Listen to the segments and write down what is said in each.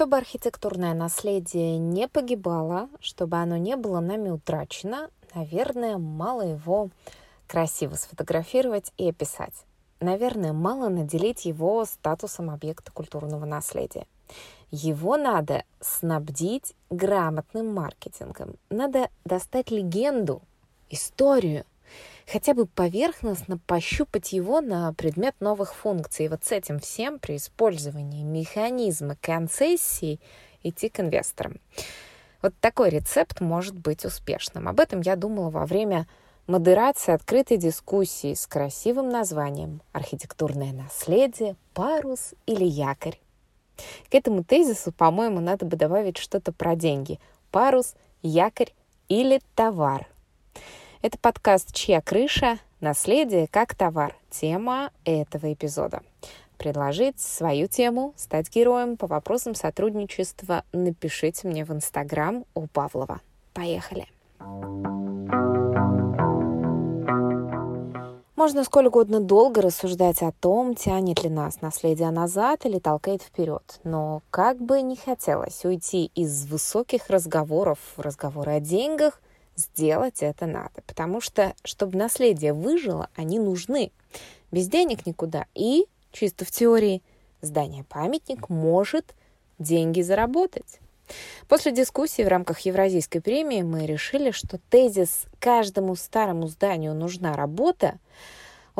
Чтобы архитектурное наследие не погибало, чтобы оно не было нами утрачено, наверное, мало его красиво сфотографировать и описать. Наверное, мало наделить его статусом объекта культурного наследия. Его надо снабдить грамотным маркетингом. Надо достать легенду, историю, хотя бы поверхностно пощупать его на предмет новых функций. И вот с этим всем при использовании механизма концессии идти к инвесторам. Вот такой рецепт может быть успешным. Об этом я думала во время модерации открытой дискуссии с красивым названием «Архитектурное наследие, парус или якорь». К этому тезису, по-моему, надо бы добавить что-то про деньги. Парус, якорь или товар. Это подкаст «Чья крыша? Наследие как товар». Тема этого эпизода. Предложить свою тему, стать героем по вопросам сотрудничества напишите мне в Инстаграм у Павлова. Поехали! Можно сколь угодно долго рассуждать о том, тянет ли нас наследие назад или толкает вперед. Но как бы не хотелось уйти из высоких разговоров разговоры о деньгах – сделать это надо, потому что, чтобы наследие выжило, они нужны. Без денег никуда. И, чисто в теории, здание-памятник может деньги заработать. После дискуссии в рамках Евразийской премии мы решили, что тезис «каждому старому зданию нужна работа»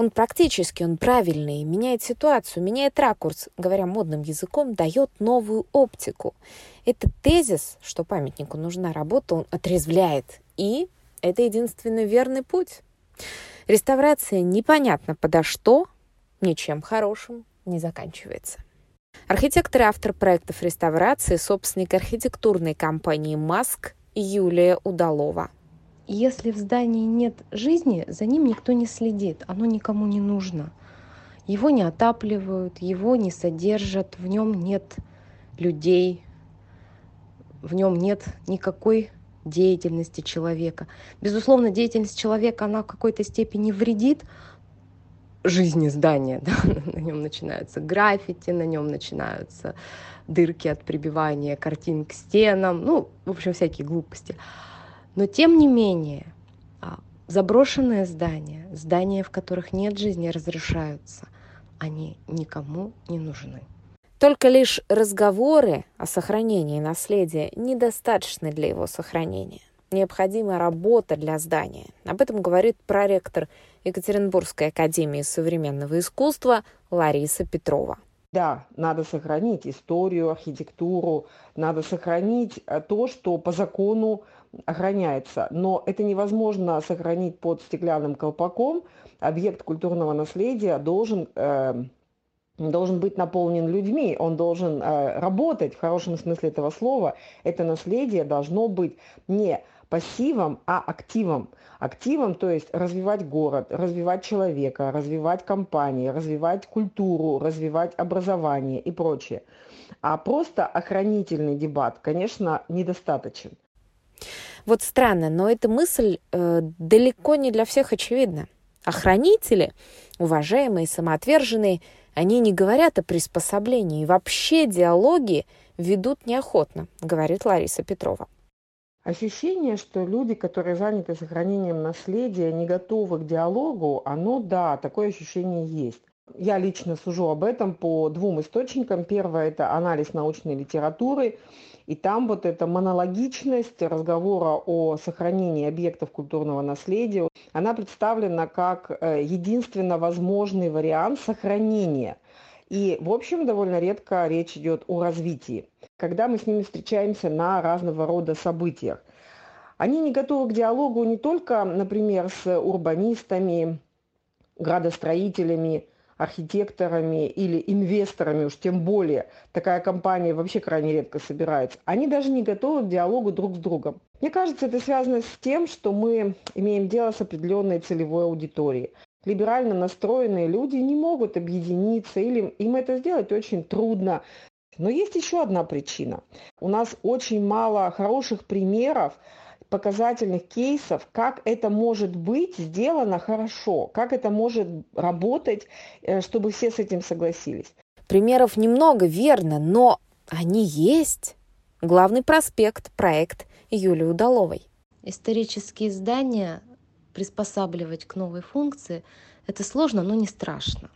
он практически, он правильный, меняет ситуацию, меняет ракурс, говоря модным языком, дает новую оптику. Этот тезис, что памятнику нужна работа, он отрезвляет и это единственный верный путь. Реставрация непонятно подо что, ничем хорошим не заканчивается. Архитектор и автор проектов реставрации, собственник архитектурной компании «Маск» Юлия Удалова. Если в здании нет жизни, за ним никто не следит, оно никому не нужно. Его не отапливают, его не содержат, в нем нет людей, в нем нет никакой деятельности человека. Безусловно, деятельность человека, она в какой-то степени вредит жизни здания. Да? На нем начинаются граффити, на нем начинаются дырки от прибивания картин к стенам, ну, в общем, всякие глупости. Но тем не менее, а, заброшенные здания, здания, в которых нет жизни, разрушаются, они никому не нужны. Только лишь разговоры о сохранении наследия недостаточны для его сохранения. Необходима работа для здания. Об этом говорит проректор Екатеринбургской академии современного искусства Лариса Петрова. Да, надо сохранить историю, архитектуру, надо сохранить э, то, что по закону охраняется. Но это невозможно сохранить под стеклянным колпаком. Объект культурного наследия должен э, должен быть наполнен людьми, он должен э, работать в хорошем смысле этого слова. Это наследие должно быть не пассивом, а активом. Активом, то есть развивать город, развивать человека, развивать компании, развивать культуру, развивать образование и прочее. А просто охранительный дебат, конечно, недостаточен. Вот странно, но эта мысль э, далеко не для всех очевидна. Охранители, уважаемые, самоотверженные – они не говорят о приспособлении, вообще диалоги ведут неохотно, говорит Лариса Петрова. Ощущение, что люди, которые заняты сохранением наследия, не готовы к диалогу, оно, да, такое ощущение есть. Я лично сужу об этом по двум источникам. Первое – это анализ научной литературы. И там вот эта монологичность разговора о сохранении объектов культурного наследия, она представлена как э, единственно возможный вариант сохранения. И, в общем, довольно редко речь идет о развитии. Когда мы с ними встречаемся на разного рода событиях, они не готовы к диалогу не только, например, с урбанистами, градостроителями, архитекторами или инвесторами, уж тем более, такая компания вообще крайне редко собирается, они даже не готовы к диалогу друг с другом. Мне кажется, это связано с тем, что мы имеем дело с определенной целевой аудиторией. Либерально настроенные люди не могут объединиться, или им это сделать очень трудно. Но есть еще одна причина. У нас очень мало хороших примеров показательных кейсов, как это может быть сделано хорошо, как это может работать, э, чтобы все с этим согласились. Примеров немного, верно, но Они есть. Главный проспект, проект Юлии Удаловой. Исторические здания приспосабливать к новой функции – это сложно, но не страшно.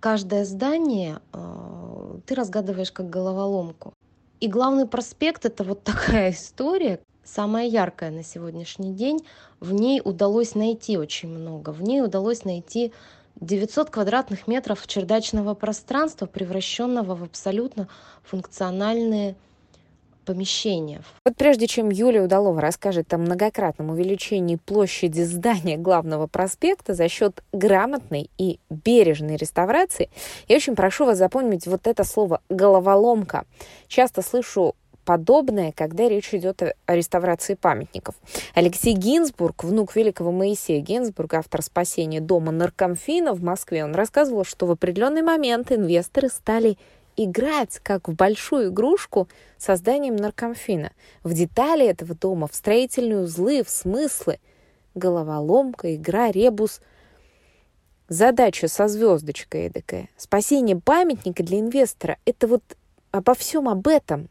Каждое здание э, ты разгадываешь как головоломку. И главный проспект – это вот такая история, самая яркая на сегодняшний день. В ней удалось найти очень много. В ней удалось найти 900 квадратных метров чердачного пространства, превращенного в абсолютно функциональные помещения. Вот прежде чем Юлия Удалова расскажет о многократном увеличении площади здания главного проспекта за счет грамотной и бережной реставрации, я очень прошу вас запомнить вот это слово «головоломка». Часто слышу подобное, когда речь идет о реставрации памятников. Алексей Гинзбург, внук великого Моисея Гинзбурга, автор спасения дома Наркомфина в Москве, он рассказывал, что в определенный момент инвесторы стали играть как в большую игрушку созданием наркомфина. В детали этого дома, в строительные узлы, в смыслы. Головоломка, игра, ребус. Задача со звездочкой эдакая. Спасение памятника для инвестора – это вот обо всем об этом.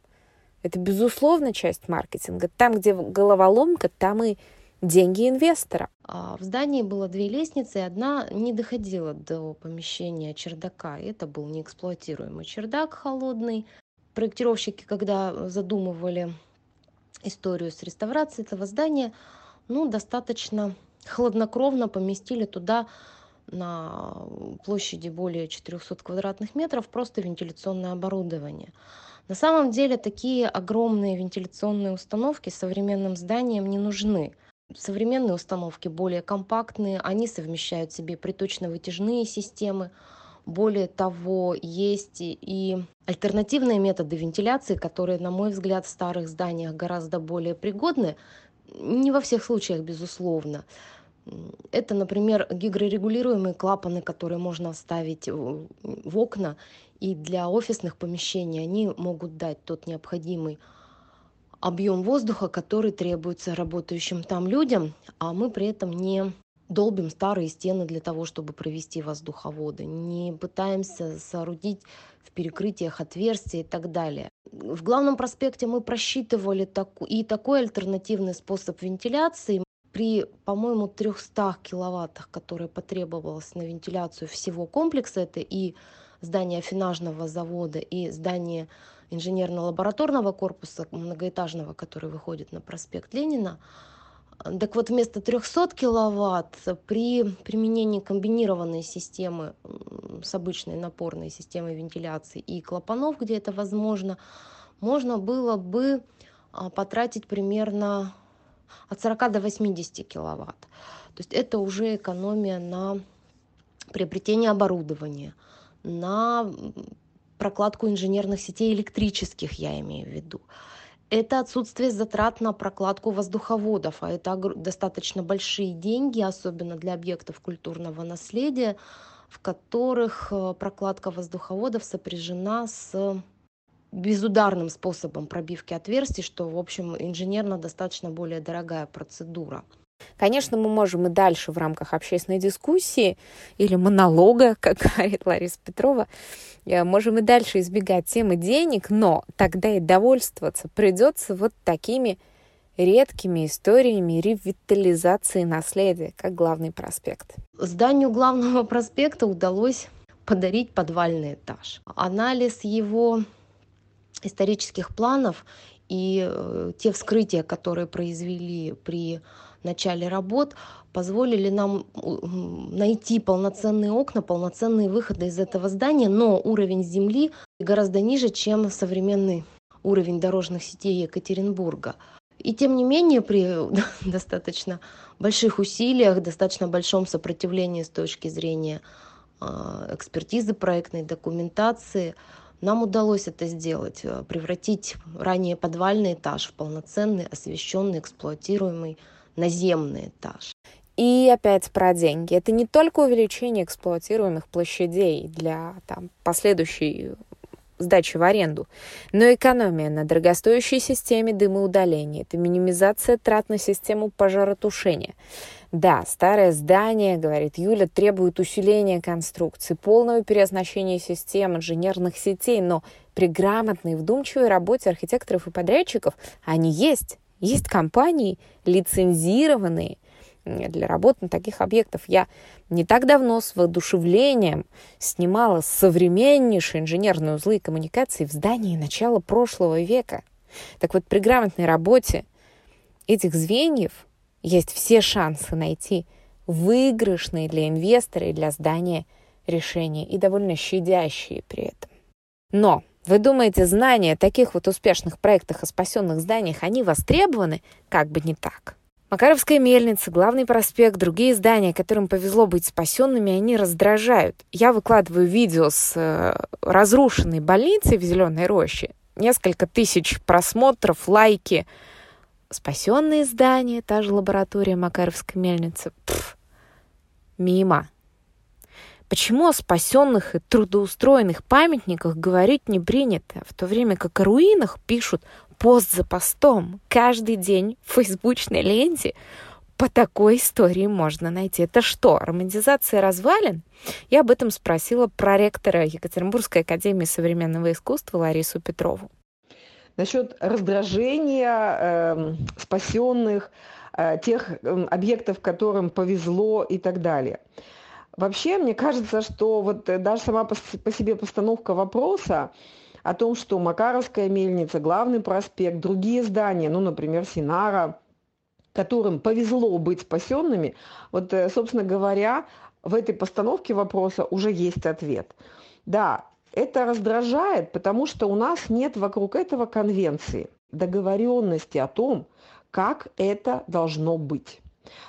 Это, безусловно, часть маркетинга. Там, где головоломка, там и деньги инвестора. А в здании было две лестницы, и одна не доходила до помещения чердака. Это был неэксплуатируемый чердак холодный. Проектировщики, когда задумывали историю с реставрацией этого здания, ну, достаточно хладнокровно поместили туда на площади более 400 квадратных метров просто вентиляционное оборудование. На самом деле такие огромные вентиляционные установки современным зданиям не нужны. Современные установки более компактные, они совмещают в себе приточно-вытяжные системы. Более того, есть и альтернативные методы вентиляции, которые, на мой взгляд, в старых зданиях гораздо более пригодны. Не во всех случаях, безусловно. Это, например, гидрорегулируемые клапаны, которые можно ставить в окна, и для офисных помещений они могут дать тот необходимый объем воздуха, который требуется работающим там людям, а мы при этом не долбим старые стены для того, чтобы провести воздуховоды, не пытаемся соорудить в перекрытиях отверстия и так далее. В главном проспекте мы просчитывали и такой альтернативный способ вентиляции. При, по-моему, 300 киловаттах, которые потребовалось на вентиляцию всего комплекса, это и здание финажного завода, и здание инженерно-лабораторного корпуса многоэтажного, который выходит на проспект Ленина. Так вот, вместо 300 киловатт при применении комбинированной системы с обычной напорной системой вентиляции и клапанов, где это возможно, можно было бы а, потратить примерно от 40 до 80 киловатт. То есть это уже экономия на приобретение оборудования, на прокладку инженерных сетей электрических, я имею в виду. Это отсутствие затрат на прокладку воздуховодов, а это достаточно большие деньги, особенно для объектов культурного наследия, в которых э, прокладка воздуховодов сопряжена с безударным способом пробивки отверстий, что, в общем, инженерно достаточно более дорогая процедура. Конечно, мы можем и дальше в рамках общественной дискуссии или монолога, как говорит Лариса Петрова, э, можем и дальше избегать темы денег, но тогда и довольствоваться придется вот такими редкими историями ревитализации наследия, как главный проспект. Зданию главного проспекта удалось подарить подвальный этаж. Анализ его исторических планов и э, те вскрытия, которые произвели при начале работ позволили нам найти полноценные окна, полноценные выходы из этого здания, но уровень земли гораздо ниже, чем современный уровень дорожных сетей Екатеринбурга. И тем не менее, при достаточно больших усилиях, достаточно большом сопротивлении с точки зрения а, экспертизы проектной документации, нам удалось это сделать, э, превратить ранее подвальный этаж в полноценный, освещенный, эксплуатируемый наземный этаж. И опять про деньги. Это не только увеличение эксплуатируемых площадей для там, последующей сдачи в аренду, но экономия на дорогостоящей системе дымоудаления, это минимизация трат на систему пожаротушения. Да, старое здание, говорит Юля, требует усиления конструкции, полного переоснащения систем, инженерных сетей, но при грамотной, вдумчивой работе архитекторов и подрядчиков они есть. Есть компании, лицензированные для работы на таких объектов. Я не так давно с воодушевлением снимала современнейшие инженерные узлы и коммуникации в здании начала прошлого века. Так вот, при грамотной работе этих звеньев есть все шансы найти выигрышные для инвестора и для здания решения и довольно щадящие при этом. Но вы думаете, знания о таких вот успешных проектах о спасенных зданиях, они востребованы? Как бы не так. Макаровская мельница, главный проспект, другие здания, которым повезло быть спасенными, они раздражают. Я выкладываю видео с э, разрушенной больницей в Зеленой роще. Несколько тысяч просмотров, лайки. Спасенные здания, та же лаборатория Макаровской мельницы. Пф, мимо. Почему о спасенных и трудоустроенных памятниках говорить не принято, в то время как о руинах пишут пост за постом. Каждый день в фейсбучной ленте по такой истории можно найти. Это что, романтизация развалин? Я об этом спросила проректора Екатеринбургской академии современного искусства Ларису Петрову. Насчет раздражения э, спасенных, э, тех э, объектов, которым повезло и так далее – Вообще, мне кажется, что вот э, даже сама по, себе постановка вопроса о том, что Макаровская мельница, Главный проспект, другие здания, ну, например, Синара, которым повезло быть спасенными, вот, э, собственно говоря, в этой постановке вопроса уже есть ответ. Да, это раздражает, потому что у нас нет вокруг этого конвенции, договоренности о том, как это должно быть.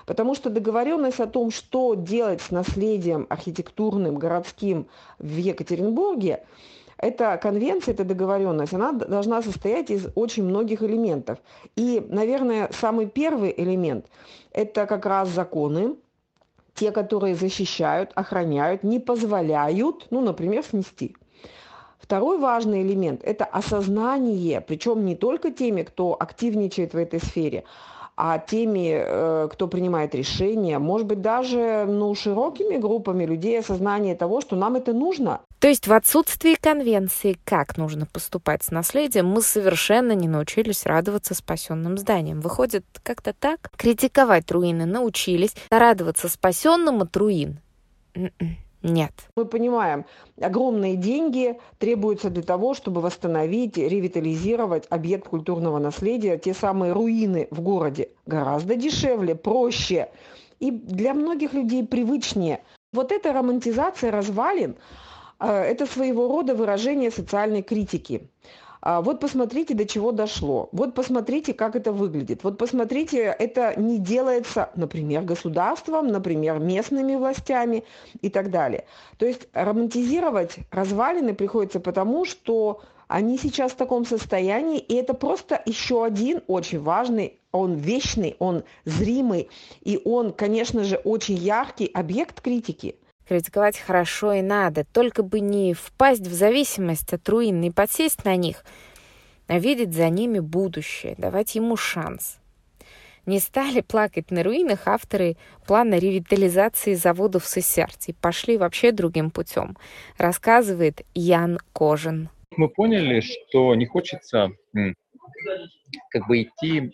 Потому что договоренность о том, что делать с наследием архитектурным, городским в Екатеринбурге, эта конвенция, эта договоренность, она должна состоять из очень многих элементов. И, наверное, самый первый элемент – это как раз законы, те, которые защищают, охраняют, не позволяют, ну, например, снести. Второй важный элемент – это осознание, причем не только теми, кто активничает в этой сфере, а теми, э, кто принимает решения, может быть, даже ну, широкими группами людей осознание того, что нам это нужно. То есть в отсутствии конвенции, как нужно поступать с наследием, мы совершенно не научились радоваться спасенным зданиям. Выходит, как-то так? Критиковать руины научились, радоваться спасенным от руин. М-м. Нет. Мы понимаем, огромные деньги требуются для того, чтобы восстановить, ревитализировать объект культурного наследия, те самые руины в городе. Гораздо дешевле, проще и для многих людей привычнее. Вот эта романтизация развалин э, – это своего рода выражение социальной критики. А, вот посмотрите, до чего дошло. Вот посмотрите, как это выглядит. Вот посмотрите, это не делается, например, государством, например, местными властями и так далее. То есть романтизировать развалины приходится потому, что они сейчас в таком состоянии, и это просто еще один очень важный, он вечный, он зримый, и он, конечно же, очень яркий объект критики. Критиковать хорошо и надо, только бы не впасть в зависимость от руин, не подсесть на них, а видеть за ними будущее, давать ему шанс. Не стали плакать на руинах авторы плана ревитализации заводов с Иссерти. Пошли вообще другим путем, рассказывает Ян Кожин. Мы поняли, что не хочется как бы идти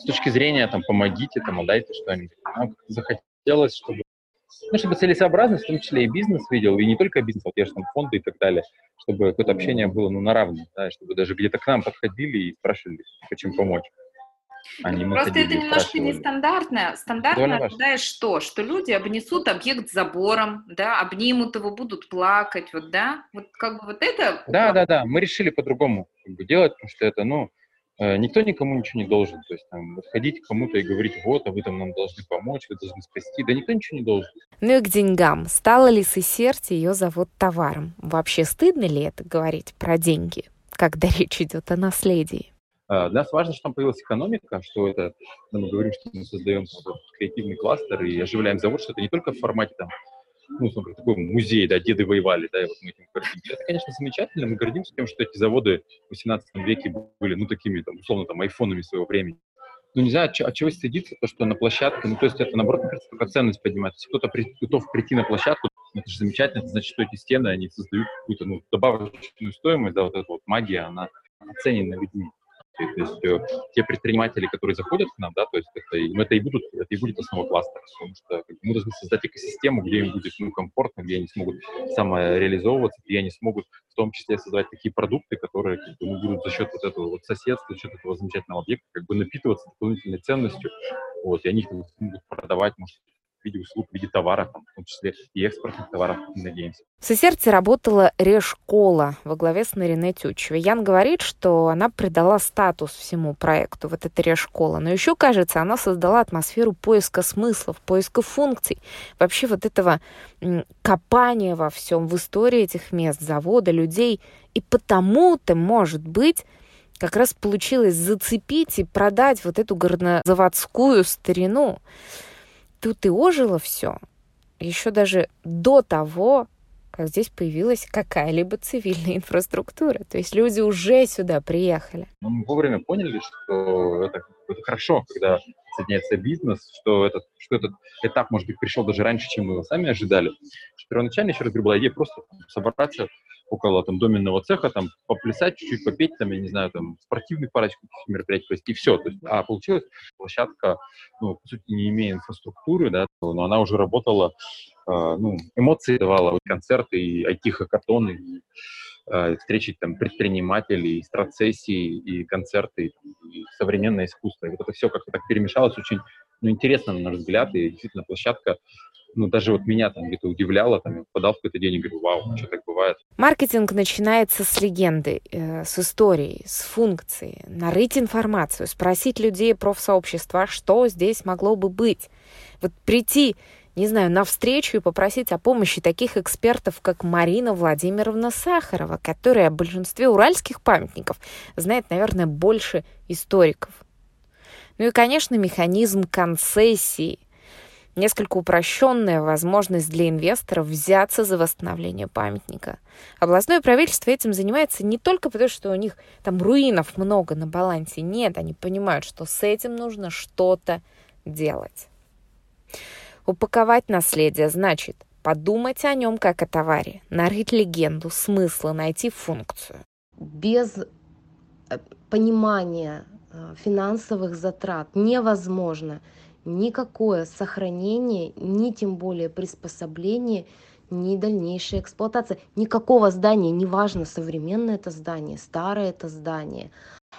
с точки зрения там помогите, там отдайте что-нибудь. Нам захотелось, чтобы ну, чтобы целесообразность, в том числе и бизнес видел, и не только бизнес, вот я же там фонды и так далее, чтобы какое-то общение было ну, на равных, да, чтобы даже где-то к нам подходили и спрашивали, хотим помочь. Они Просто это немножко нестандартное. Стандартно ожидаешь что? Что люди обнесут объект забором, да, обнимут его, будут плакать, вот, да? Вот как бы вот это... Да, да, да, мы решили по-другому как бы, делать, потому что это, ну, никто никому ничего не должен. То есть там ходить к кому-то и говорить, вот, а вы там нам должны помочь, вы должны спасти. Да никто ничего не должен. Ну и к деньгам. Стало ли с сердце ее зовут товаром? Вообще стыдно ли это говорить про деньги, когда речь идет о наследии? А, для нас важно, что там появилась экономика, что это, мы говорим, что мы создаем креативный кластер и оживляем завод, что это не только в формате там ну, смотри, такой музей, да, деды воевали, да, и вот мы этим гордимся. Это, конечно, замечательно, мы гордимся тем, что эти заводы в 18 веке были, ну, такими, там, условно, там, айфонами своего времени. ну, не знаю, от, от чего стыдиться, то, что на площадке, ну, то есть это, наоборот, кажется, только ценность поднимается. Кто-то при, готов прийти на площадку, это же замечательно, это значит, что эти стены, они создают какую-то, ну, добавочную стоимость, да, вот эта вот магия, она оценена людьми. То есть э, те предприниматели, которые заходят к нам, да, то есть это, это и будут, это и будет основа кластера, потому что мы должны создать экосистему, где им будет ну, комфортно, где они смогут самореализовываться, где они смогут в том числе создавать такие продукты, которые как бы, ну, будут за счет вот этого вот соседства, за счет этого замечательного объекта как бы напитываться дополнительной ценностью, вот, и они их смогут продавать, может, в виде услуг, в виде товаров, в том числе и экспортных товаров, надеемся. В Сесерте работала Решкола во главе с Нарине Тютчевой. Ян говорит, что она придала статус всему проекту, вот эта Решкола. Но еще, кажется, она создала атмосферу поиска смыслов, поиска функций. Вообще вот этого копания во всем, в истории этих мест, завода, людей. И потому-то, может быть, как раз получилось зацепить и продать вот эту горнозаводскую старину тут и ожило все, еще даже до того, как здесь появилась какая-либо цивильная инфраструктура. То есть люди уже сюда приехали. Мы вовремя поняли, что это, это хорошо, когда соединяется бизнес, что этот, что этот этап, может быть, пришел даже раньше, чем мы его сами ожидали. Первоначально, еще раз говорю, была идея просто собраться около там доменного цеха, там поплясать чуть-чуть, попеть, там, я не знаю, там спортивных парочку мероприятий провести, и все. То есть, а получилась площадка, ну, по сути, не имея инфраструктуры, да, но она уже работала, э, ну, эмоции давала, концерты, и IT-хакатоны, и э, встречи там предпринимателей, и страцессии, и концерты, и современное искусство. И вот это все как-то так перемешалось очень, ну, интересно, на наш взгляд, и действительно площадка ну, даже вот меня там где-то удивляло, там, я попадал в какой-то день и говорю, вау, что так бывает. Маркетинг начинается с легенды, э, с истории, с функции. Нарыть информацию, спросить людей профсообщества, что здесь могло бы быть. Вот прийти, не знаю, на встречу и попросить о помощи таких экспертов, как Марина Владимировна Сахарова, которая о большинстве уральских памятников знает, наверное, больше историков. Ну и, конечно, механизм концессии – несколько упрощенная возможность для инвесторов взяться за восстановление памятника. Областное правительство этим занимается не только потому, что у них там руинов много на балансе. Нет, они понимают, что с этим нужно что-то делать. Упаковать наследие значит подумать о нем как о товаре, нарыть легенду, смысла, найти функцию. Без э, понимания финансовых затрат невозможно никакое сохранение, ни тем более приспособление, ни дальнейшая эксплуатация. Никакого здания, неважно, современное это здание, старое это здание.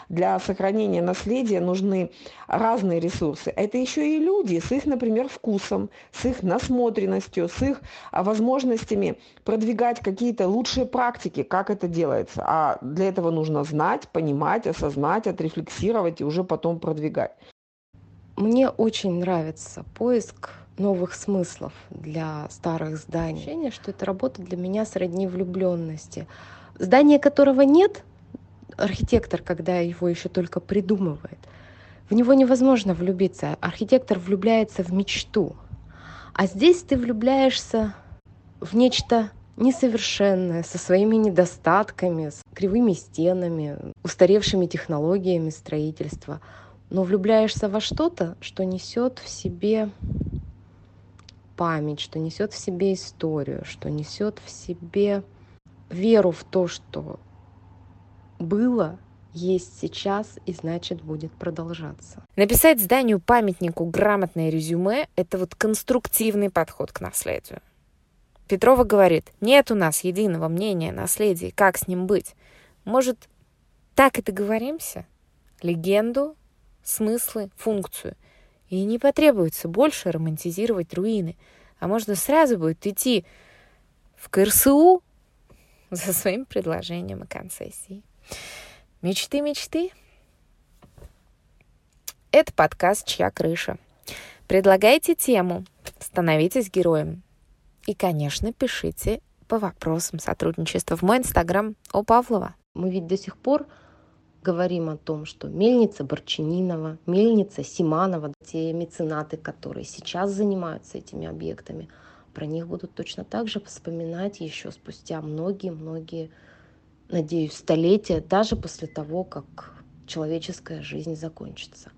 Для сохранения наследия нужны разные ресурсы. Это еще и люди с их, например, вкусом, с их насмотренностью, с их а, возможностями продвигать какие-то лучшие практики, как это делается. А для этого нужно знать, понимать, осознать, отрефлексировать и уже потом продвигать. Мне очень нравится поиск новых смыслов для старых зданий. Ощущение, что это работа для меня сродни влюбленности. Здание которого нет, архитектор, когда его еще только придумывает, в него невозможно влюбиться. Архитектор влюбляется в мечту. А здесь ты влюбляешься в нечто несовершенное, со своими недостатками, с кривыми стенами, устаревшими технологиями строительства – но влюбляешься во что-то, что несет в себе память, что несет в себе историю, что несет в себе веру в то, что было, есть сейчас и значит будет продолжаться. Написать зданию памятнику грамотное резюме – это вот конструктивный подход к наследию. Петрова говорит, нет у нас единого мнения о наследии, как с ним быть. Может, так и договоримся? Легенду смыслы, функцию. И не потребуется больше романтизировать руины, а можно сразу будет идти в КРСУ за своим предложением о концессии. Мечты, мечты. Это подкаст «Чья крыша?». Предлагайте тему, становитесь героем. И, конечно, пишите по вопросам сотрудничества в мой инстаграм о Павлова. Мы ведь до сих пор говорим о том, что мельница Борчининова, мельница Симанова, те меценаты, которые сейчас занимаются этими объектами, про них будут точно так же вспоминать еще спустя многие-многие, надеюсь, столетия, даже после того, как человеческая жизнь закончится.